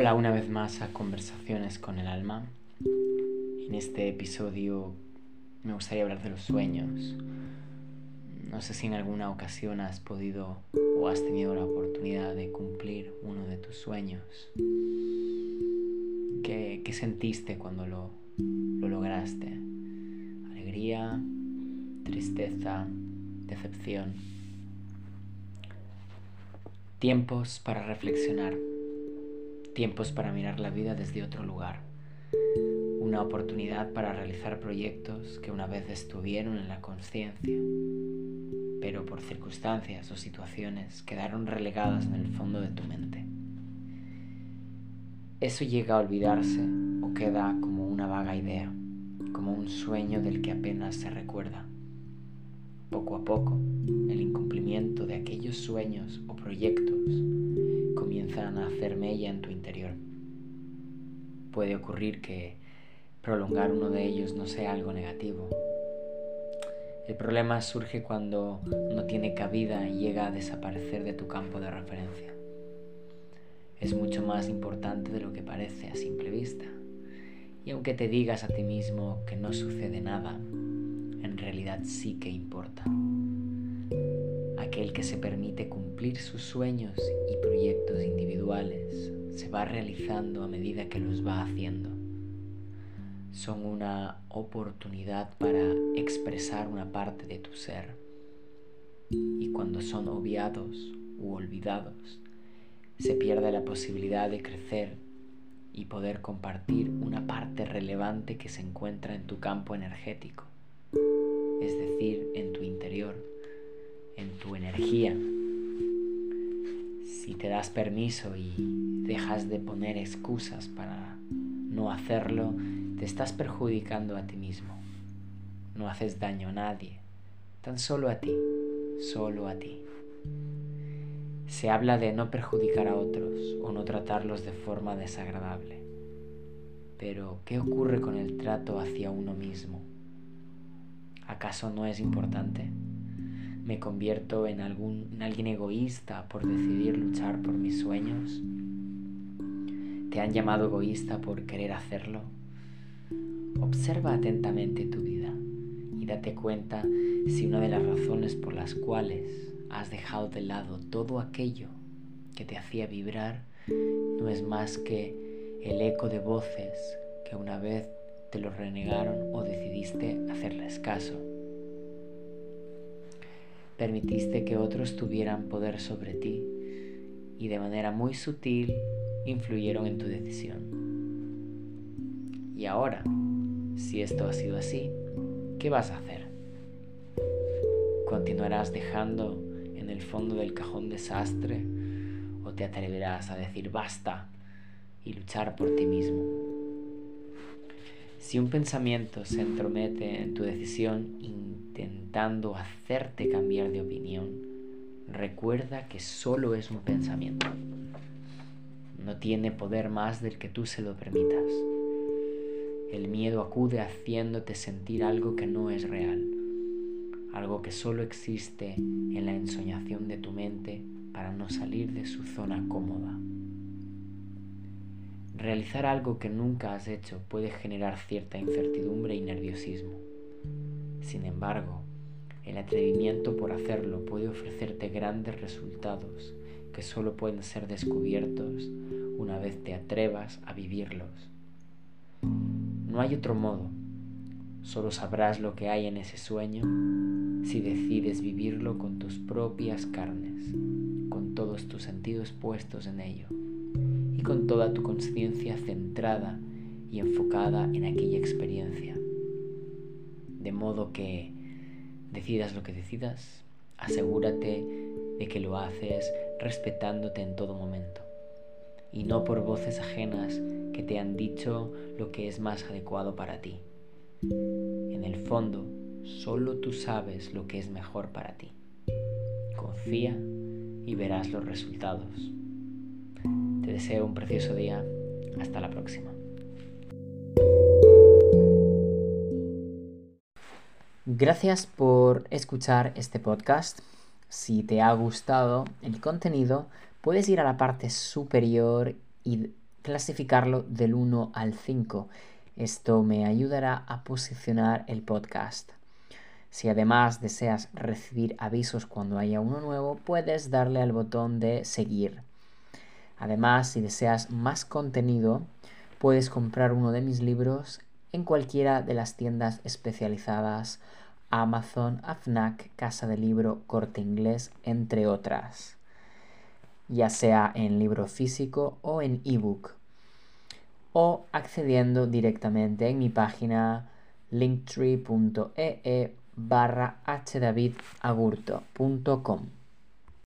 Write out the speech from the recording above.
Hola una vez más a Conversaciones con el Alma. En este episodio me gustaría hablar de los sueños. No sé si en alguna ocasión has podido o has tenido la oportunidad de cumplir uno de tus sueños. ¿Qué, sentiste cuando lo, lo lograste? ¿Alegría? ¿Tristeza? ¿Decepción? Tiempos para reflexionar tiempos para mirar la vida desde otro lugar, una oportunidad para realizar proyectos que una vez estuvieron en la conciencia, pero por circunstancias o situaciones quedaron relegadas en el fondo de tu mente. Eso llega a olvidarse o queda como una vaga idea, como un sueño del que apenas se recuerda. Poco a poco, el incumplimiento de aquellos sueños o proyectos comienzan a hacer mella en tu interior. Puede ocurrir que prolongar uno de ellos no sea algo negativo. El problema surge cuando no tiene cabida y llega a desaparecer de tu campo de referencia. Es mucho más importante de lo que parece a simple vista. Y aunque te digas a ti mismo que no sucede nada, en realidad sí que importa aquel que se permite cumplir sus sueños y proyectos individuales se va realizando a medida que los va haciendo. Son una oportunidad para expresar una parte de tu ser. Y cuando son obviados u olvidados, se pierde la posibilidad de crecer y poder compartir una parte relevante que se encuentra en tu campo energético, es decir, en tu interior tu energía. Si te das permiso y dejas de poner excusas para no hacerlo, te estás perjudicando a ti mismo. No haces daño a nadie, tan solo a ti, solo a ti. Se habla de no perjudicar a otros o no tratarlos de forma desagradable. Pero, ¿qué ocurre con el trato hacia uno mismo? ¿Acaso no es importante? Me convierto en, algún, alguien egoísta por decidir luchar por mis sueños? ¿Te han llamado egoísta por querer hacerlo? Observa atentamente tu vida y date cuenta si una de las razones por las cuales has dejado de lado todo aquello que te hacía vibrar no es más que el eco de voces que una vez te lo renegaron o decidiste hacerles caso. Permitiste que otros tuvieran poder sobre ti y de manera muy sutil influyeron en tu decisión. Y ahora, si esto ha sido así, ¿qué vas a hacer? ¿Continuarás dejando en el fondo del cajón desastre o te atreverás a decir basta y luchar por ti mismo? Si un pensamiento se entromete en tu decisión intentando hacerte cambiar de opinión, recuerda que solo es un pensamiento. No tiene poder más del que tú se lo permitas. El miedo acude haciéndote sentir algo que no es real, algo que solo existe en la ensoñación de tu mente para no salir de su zona cómoda. Realizar algo que nunca has hecho puede generar cierta incertidumbre y nerviosismo. Sin embargo, el atrevimiento por hacerlo puede ofrecerte grandes resultados que solo pueden ser descubiertos una vez te atrevas a vivirlos. No hay otro modo. Solo sabrás lo que hay en ese sueño si decides vivirlo con tus propias carnes, con todos tus sentidos puestos en ello y con toda tu conciencia centrada y enfocada en aquella experiencia. De modo que decidas lo que decidas, asegúrate de que lo haces respetándote en todo momento y no por voces ajenas que te han dicho lo que es más adecuado para ti. En el fondo, solo tú sabes lo que es mejor para ti. Confía y verás los resultados. Te deseo un precioso día. Hasta la próxima. Gracias por escuchar este podcast. Si te ha gustado el contenido, puedes ir a la parte superior y clasificarlo del 1 al 5. Esto me ayudará a posicionar el podcast. Si además deseas recibir avisos cuando haya uno nuevo, puedes darle al botón de seguir. Además, si deseas más contenido, puedes comprar uno de mis libros en cualquiera de las tiendas especializadas Amazon, AFNAC, Casa de Libro, Corte Inglés, entre otras, ya sea en libro físico o en ebook, o accediendo directamente en mi página linktree.ee barra hdavidagurto.com.